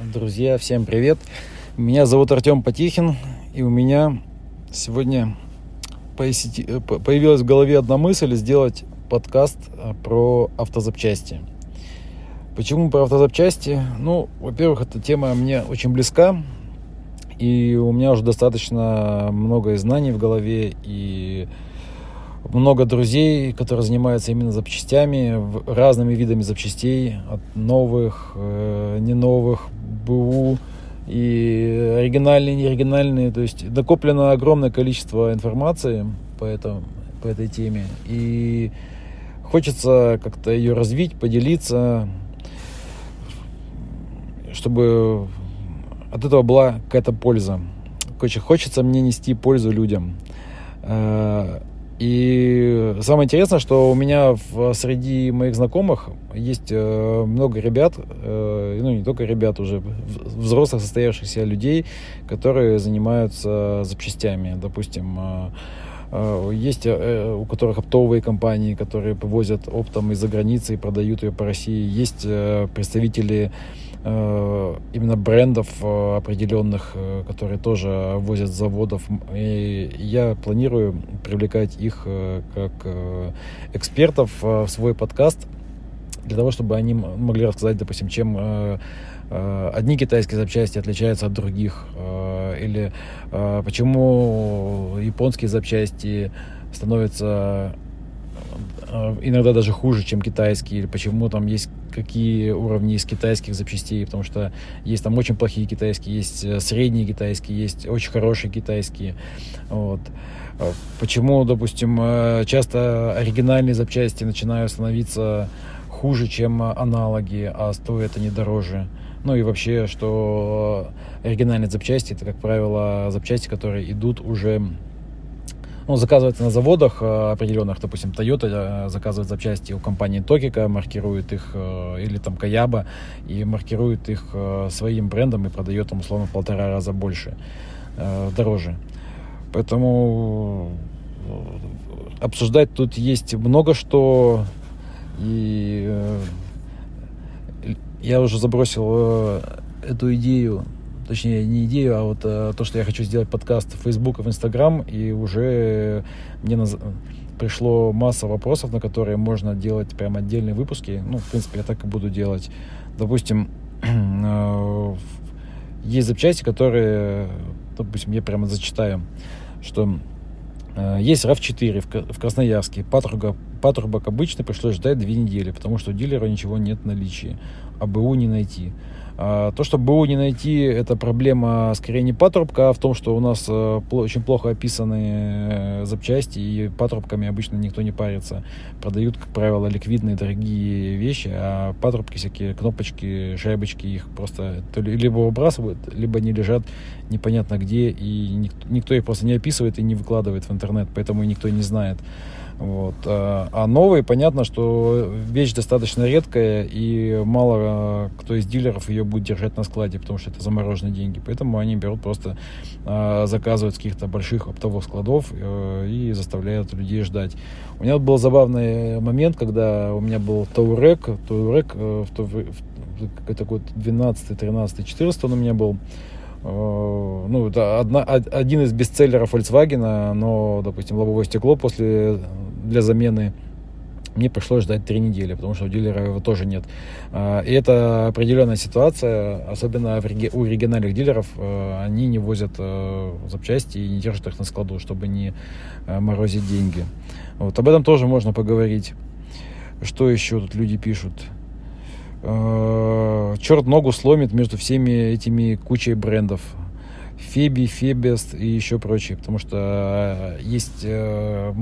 Друзья, всем привет! Меня зовут Артем Потихин, и у меня сегодня появилась в голове одна мысль сделать подкаст э, про автозапчасти. Почему про автозапчасти? Ну, во-первых, эта тема мне очень близка, и у меня уже достаточно много знаний в голове, и много друзей, которые занимаются именно запчастями, разными видами запчастей, от новых, э, не новых, БУ и оригинальные, неоригинальные. То есть накоплено огромное количество информации по, этому, по этой теме. И хочется как-то ее развить, поделиться, чтобы от этого была какая-то польза. Короче, хочется мне нести пользу людям. Э, и самое интересное, что у меня в, среди моих знакомых есть э, много ребят, э, ну не только ребят, уже взрослых состоявшихся людей, которые занимаются запчастями. Допустим, э, э есть э, у которых оптовые компании, которые возят оптом из-за границы и продают ее по России. Есть э, представители именно брендов э, определенных, э, которые тоже возят с заводов. И я планирую привлекать их как экспертов в свой подкаст для того, чтобы они могли рассказать, допустим, чем одни китайские запчасти отличаются от других, или почему японские запчасти становятся иногда даже хуже, чем китайские, или почему там есть какие уровни из китайских запчастей, потому что есть там очень плохие китайские, есть э, средние китайские, есть очень хорошие китайские. Вот. А почему, допустим, э, часто оригинальные запчасти начинают становиться хуже, чем аналоги, а стоят они дороже. Ну и вообще, что оригинальные запчасти, это, как правило, запчасти, которые идут уже ну, заказывается на заводах э, определенных, допустим, Toyota э, заказывает запчасти у компании Токика, маркирует их, э, или там Каяба, и маркирует их своим брендом и продает там условно в полтора раза больше, дороже. Поэтому обсуждать тут есть много что, и я уже забросил эту идею точнее не идею, а вот а, то, что я хочу сделать подкаст в Facebook и в Instagram, и уже мне наз... пришло масса вопросов, на которые можно делать прям отдельные выпуски. Ну, в принципе, я так и буду делать. Допустим, э, есть запчасти, которые, допустим, я прямо зачитаю, что э, есть RAV4 в Красноярске. Патрубок, патрубок обычно пришлось ждать две недели, потому что у дилера ничего нет в наличии, а БУ не найти. А, то, что БУ не найти, это проблема скорее не патрубка, а в том, что у нас э, очень плохо описаны э, запчасти, и патрубками обычно никто не парится. Продают, как правило, ликвидные дорогие вещи, а патрубки всякие, кнопочки, шайбочки, их просто либо выбрасывают, либо они лежат непонятно где, и никто, никто их просто не описывает и не выкладывает в интернет, поэтому никто не знает. Вот. А, а новые, понятно, что вещь достаточно редкая, и мало а, кто из дилеров ее будет держать на складе, потому что это замороженные деньги. Поэтому они берут просто, а, заказывают с каких-то больших оптовых складов э, и заставляют людей ждать. У меня был забавный момент, когда у меня был Таурек, Таурек э, в, в, год 12, 13, 14 он у меня был. Э, ну, это одна, один из бестселлеров Volkswagen, но, допустим, лобовое стекло после для замены мне пришлось ждать три недели, потому что у дилера его тоже нет. А, и это определенная ситуация, особенно у региональных дилеров, э, они не возят э, запчасти и не держат их на складу, чтобы не морозить деньги. Вот об этом тоже можно поговорить. Что еще тут люди пишут? черт ногу сломит между всеми этими кучей брендов. Феби, Фебест и еще прочие, потому что э, есть э,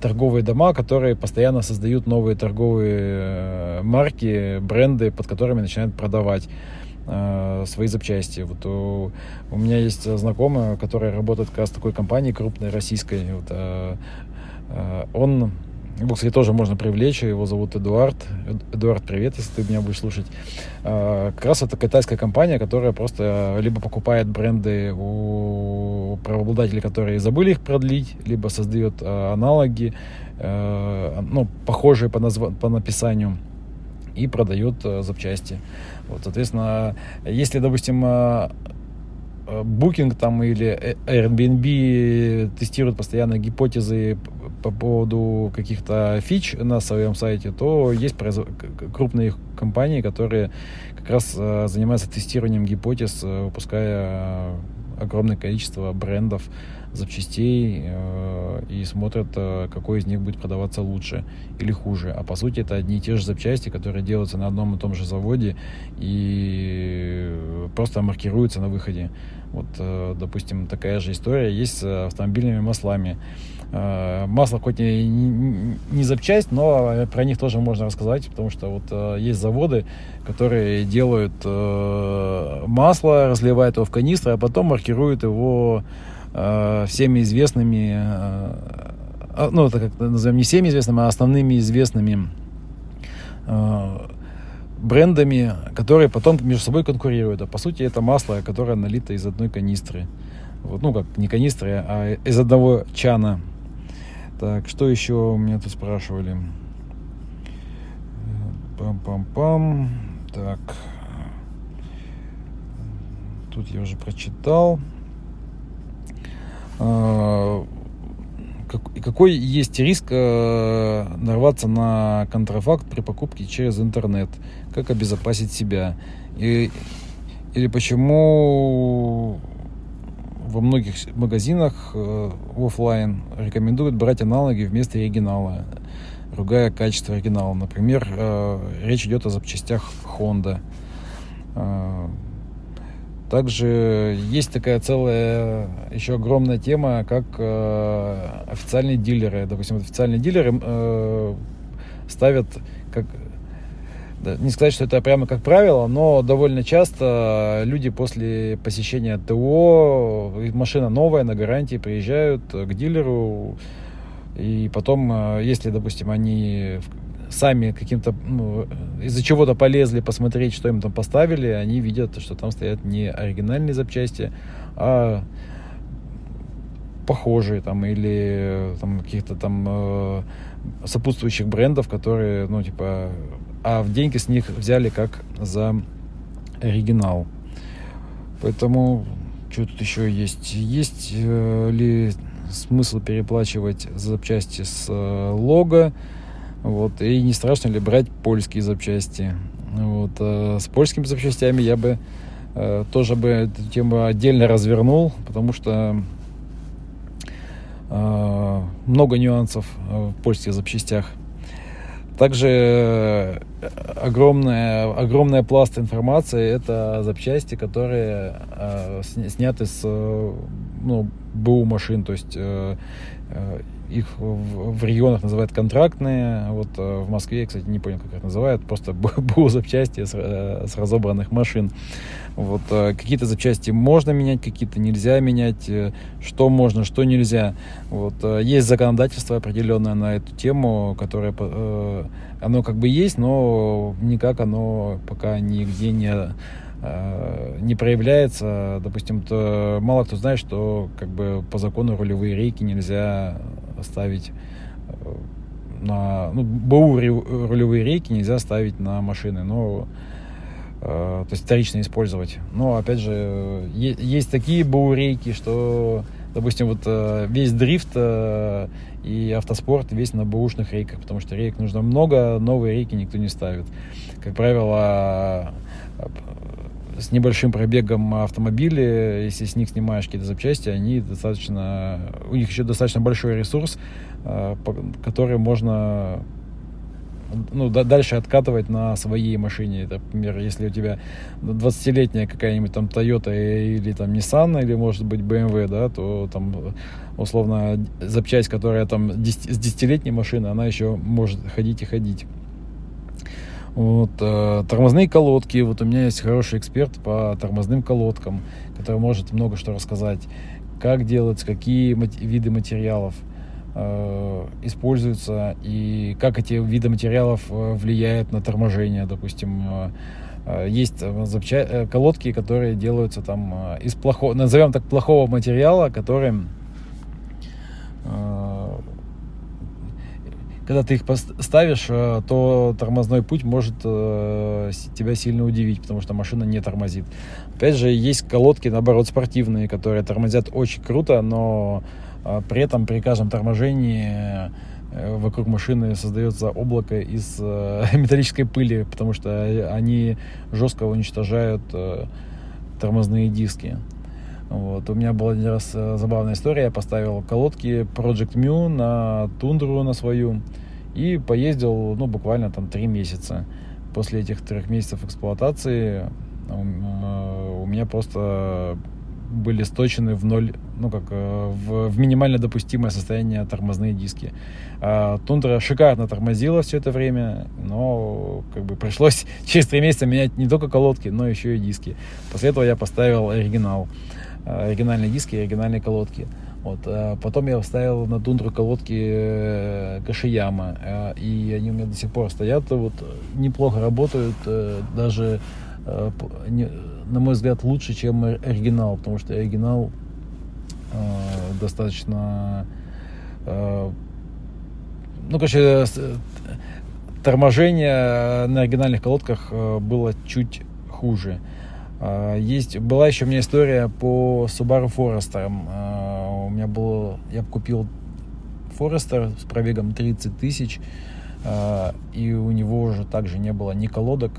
торговые дома, которые постоянно создают новые торговые э, марки, бренды, под которыми начинают продавать свои запчасти. Вот у, у меня есть знакомый, который работает как раз в такой компании крупной российской. Вот, он его, кстати, тоже можно привлечь. Его зовут Эдуард. Эдуард, привет, если ты меня будешь слушать. А, как раз это китайская компания, которая просто либо покупает бренды у правообладателей, которые забыли их продлить, либо создает а, аналоги, а, ну, похожие по, назв... по написанию и продает запчасти. Вот, соответственно, если, допустим, Booking там или Airbnb тестируют постоянно гипотезы по поводу каких-то фич на своем сайте, то есть крупные компании, которые как раз занимаются тестированием гипотез, выпуская огромное количество брендов, запчастей э, и смотрят, э, какой из них будет продаваться лучше или хуже. А по сути это одни и те же запчасти, которые делаются на одном и том же заводе и просто маркируются на выходе. Вот, э, допустим, такая же история есть с автомобильными маслами. Э, масло хоть и не запчасть, но про них тоже можно рассказать, потому что вот э, есть заводы, которые делают э, масло, разливают его в канистры, а потом маркируют его всеми известными, ну, это как назовем, не всеми известными, а основными известными брендами, которые потом между собой конкурируют. А по сути это масло, которое налито из одной канистры. Вот, ну, как не канистры, а из одного чана. Так, что еще меня тут спрашивали? Пам-пам-пам. Так. Тут я уже прочитал. А, какой есть риск э, нарваться на контрафакт при покупке через интернет? Как обезопасить себя? И, или почему во многих магазинах э, офлайн рекомендуют брать аналоги вместо оригинала, ругая качество оригинала. Например, э, речь идет о запчастях Honda. Также есть такая целая еще огромная тема, как э, официальные дилеры. Допустим, официальные дилеры э, ставят как да, не сказать, что это прямо как правило, но довольно часто люди после посещения ТО, машина новая, на гарантии, приезжают к дилеру, и потом, э, если, допустим, они сами каким-то, ну, из-за чего-то полезли посмотреть, что им там поставили, они видят, что там стоят не оригинальные запчасти, а похожие там или там каких-то там э, сопутствующих брендов, которые, ну, типа, а в деньги с них взяли как за оригинал. Поэтому что тут еще есть? Есть э, ли смысл переплачивать за запчасти с э, лого? Вот, и не страшно ли брать польские запчасти? Вот, э, с польскими запчастями я бы э, тоже бы эту тему отдельно развернул, потому что э, много нюансов в польских запчастях. Также огромная, огромная пласт информации это запчасти, которые э, сняты с ну, БУ машин, то есть их в, в регионах называют контрактные. Вот э, в Москве, кстати, не понял, как это называют, просто БУ запчасти с, э, с разобранных машин. Вот э, какие-то запчасти можно менять, какие-то нельзя менять, что можно, что нельзя. Вот есть законодательство определенное на эту тему, которое оно как бы есть, но никак оно пока нигде не не проявляется, допустим, то мало кто знает, что как бы по закону рулевые рейки нельзя ставить э, на... Ну, БУ рулевые рейки нельзя ставить на машины, но э, то есть вторично использовать. Но, опять же, есть такие БУ рейки, что, допустим, вот э, весь дрифт и автоспорт весь на бэушных рейках, потому что рейк нужно много, новые рейки никто не ставит. Как правило, с небольшим пробегом автомобили, если с них снимаешь какие-то запчасти, они достаточно, у них еще достаточно большой ресурс, э, который можно ну, дальше откатывать на своей машине. Например, если у тебя 20-летняя какая-нибудь там Toyota или там Nissan, или может быть BMW, да, то там условно запчасть, которая там 10, с 10-летней машины, она еще может ходить и ходить. Вот, э, тормозные колодки. Вот у меня есть хороший эксперт по тормозным колодкам, который может много что рассказать. Как делать, какие виды материалов э, используются и как эти виды материалов э, влияют на торможение. Допустим, э, э есть запча... колодки, которые делаются там из плохого, назовем так, плохого материала, который когда ты их ставишь, э, то тормозной путь может э, тебя сильно удивить, потому что машина не тормозит. Опять же, есть колодки, наоборот, спортивные, которые тормозят очень круто, но э, при этом при каждом торможении вокруг машины создается облако из металлической пыли, потому что они жестко уничтожают тормозные диски. Вот. У меня была один раз э, забавная история. Я поставил колодки Project Mu на тундру на свою и поездил, ну, буквально там три месяца. После этих трех месяцев эксплуатации э, у меня просто были сточены в ноль, ну как э, в, в минимально допустимое состояние тормозные диски. А, Тундра шикарно тормозила все это время, но как бы пришлось через три месяца менять не только колодки, но еще и диски. После этого я поставил оригинал. Э, оригинальные диски и оригинальные колодки. Вот. А потом я вставил на тундру колодки э, Кашияма, э, и они у меня до сих пор стоят, вот, неплохо работают, даже, на мой взгляд, лучше, чем оригинал, потому что оригинал достаточно, ну, короче, торможение на оригинальных колодках было чуть хуже. А, есть, была еще у меня история по Subaru Forester. А, у меня было, я купил Forester с пробегом 30 тысяч, а, и у него уже также не было ни колодок,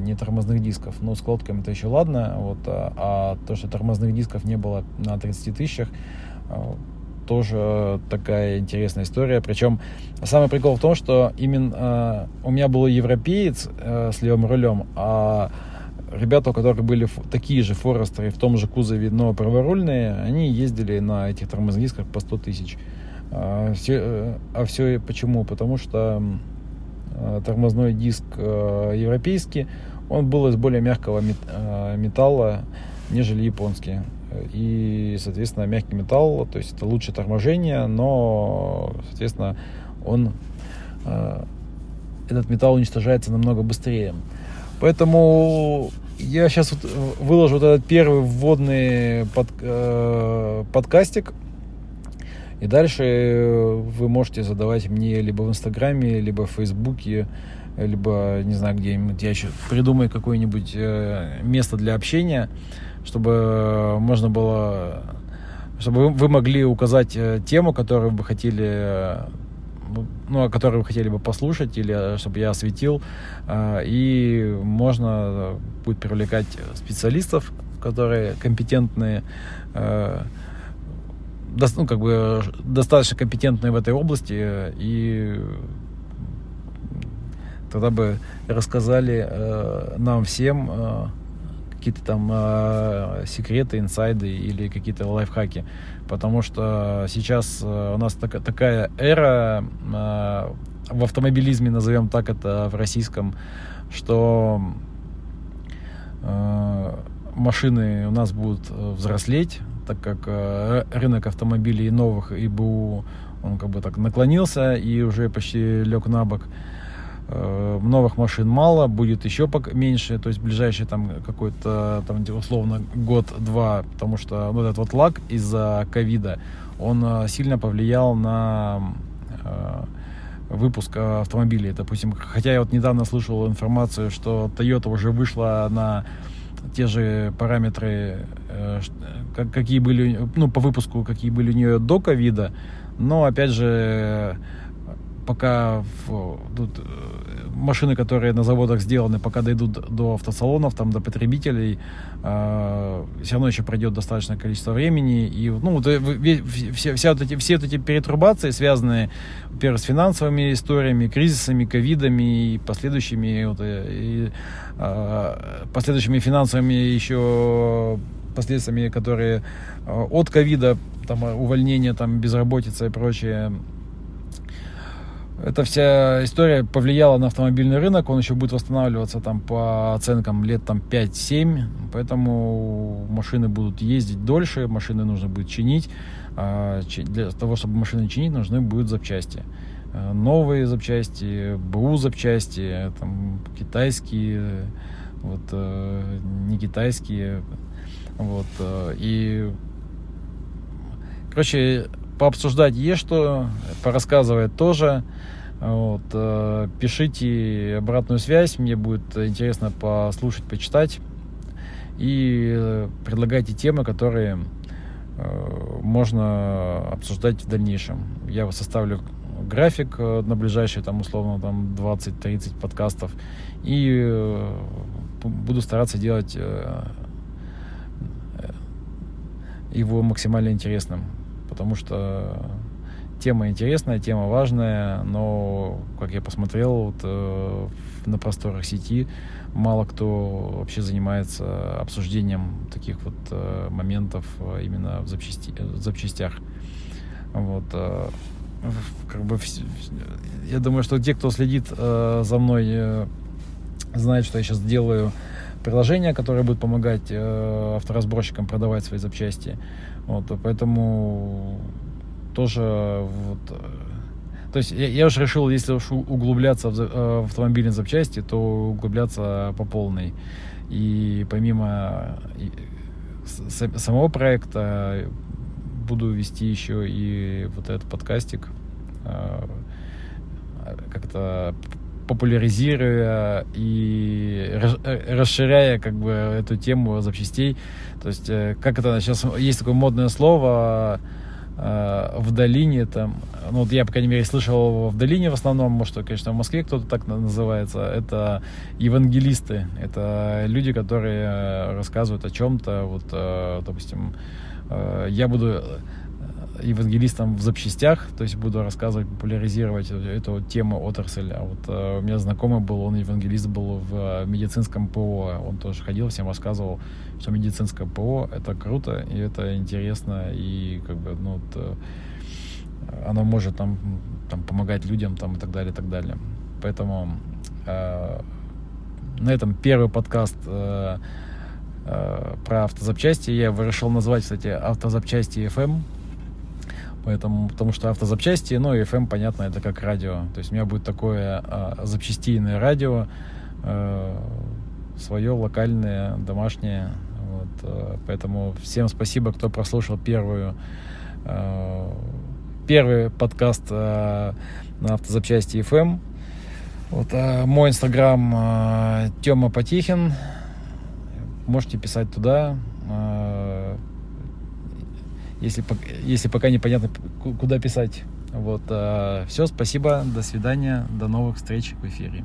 ни тормозных дисков. Ну, с колодками это еще ладно, вот, а то, что тормозных дисков не было на 30 тысячах, тоже такая интересная история. Причем самый прикол в том, что именно у меня был европеец с левым рулем, а ребята, у которых были такие же Форестеры в том же кузове, но праворульные, они ездили на этих тормозных дисках по 100 тысяч. А все, а все почему? Потому что э, тормозной диск э, европейский, он был из более мягкого металла, нежели японский. И, соответственно, мягкий металл, то есть это лучше торможение, но, соответственно, он, этот металл уничтожается намного быстрее. Поэтому я сейчас вот выложу вот этот первый вводный под, э, подкастик. И дальше вы можете задавать мне либо в Инстаграме, либо в Фейсбуке, либо, не знаю, где-нибудь я еще придумаю какое-нибудь э, место для общения, чтобы можно было, чтобы вы могли указать э, тему, которую вы хотели ну, о которой вы хотели бы послушать или э, чтобы я осветил. Э, и можно будет привлекать специалистов, которые компетентные, э, ну, как бы достаточно компетентные в этой области, и тогда бы рассказали нам всем какие-то там э, секреты, инсайды или какие-то лайфхаки. Потому что сейчас э, у нас так, такая эра э, в автомобилизме, назовем так это в российском, что э, машины у нас будут взрослеть, так как рынок автомобилей новых и БУ он как бы так наклонился и уже почти лег на бок. Новых машин мало, будет еще меньше, то есть ближайший там какой-то, там условно, год-два, потому что ну, этот вот лаг из-за ковида, он э, сильно повлиял на э, выпуск автомобилей. Допустим, хотя я вот недавно слышал информацию, что Toyota уже вышла на те же параметры, какие были, ну, по выпуску, какие были у нее до ковида, но, опять же, пока в, тут, э, машины, которые на заводах сделаны, пока дойдут до автосалонов, там, до потребителей, э, все равно еще пройдет достаточное количество времени. И ну, вот, э, все, все, вот эти, все вот эти перетрубации, связанные, во-первых, с финансовыми историями, кризисами, ковидами и последующими, вот, э, и, э, последующими финансовыми еще последствиями, которые от ковида, там, увольнения, там, безработица и прочее, эта вся история повлияла на автомобильный рынок, он еще будет восстанавливаться там по оценкам лет там 5-7, поэтому машины будут ездить дольше, машины нужно будет чинить. А, для того, чтобы машины чинить, нужны будут запчасти. А, новые запчасти, БУ запчасти, там, китайские, вот, э, не китайские. Вот, э, и, короче, пообсуждать есть что, порассказывать тоже. Вот, э, пишите обратную связь, мне будет интересно послушать, почитать. И э, предлагайте темы, которые э, можно обсуждать в дальнейшем. Я составлю график на ближайшие, там, условно, там 20-30 подкастов. И буду стараться делать его максимально интересным. Потому что тема интересная, тема важная, но, как я посмотрел, вот, э, на просторах сети мало кто вообще занимается обсуждением таких вот э, моментов э, именно в, запчасти, в запчастях. Вот, э, как бы, я думаю, что те, кто следит э, за мной, э, знают, что я сейчас делаю приложение, которое будет помогать э, авторазборщикам продавать свои запчасти. Вот, поэтому тоже вот, э, то есть я, я уж решил, если уж углубляться в, э, в автомобильные запчасти, то углубляться по полной. И помимо самого проекта буду вести еще и вот этот подкастик, э, как-то популяризируя и расширяя как бы эту тему запчастей. То есть, как это сейчас есть такое модное слово Э, в долине там, ну вот я, по крайней мере, слышал в долине в основном, может, конечно, в Москве кто-то так называется, это евангелисты, это люди, которые рассказывают о чем-то, вот, э, допустим, э, я буду евангелистом в запчастях, то есть буду рассказывать, популяризировать эту тему отрасль. А вот э, у меня знакомый был, он евангелист был в медицинском ПО, он тоже ходил, всем рассказывал, что медицинское ПО это круто и это интересно и как бы ну вот, э, оно может там там помогать людям там и так далее и так далее. Поэтому э, на этом первый подкаст э, э, про автозапчасти я решил назвать, кстати, автозапчасти FM Поэтому, потому что автозапчасти, ну и FM, понятно, это как радио. То есть у меня будет такое а, запчастийное радио, а, свое локальное, домашнее. Вот, а, поэтому всем спасибо, кто прослушал первую, а, первый подкаст а, на автозапчасти FM. Вот, а, мой инстаграм а, Тёма Потихин. Можете писать туда. А, если, если пока непонятно, куда писать. Вот, э, все, спасибо, до свидания, до новых встреч в эфире.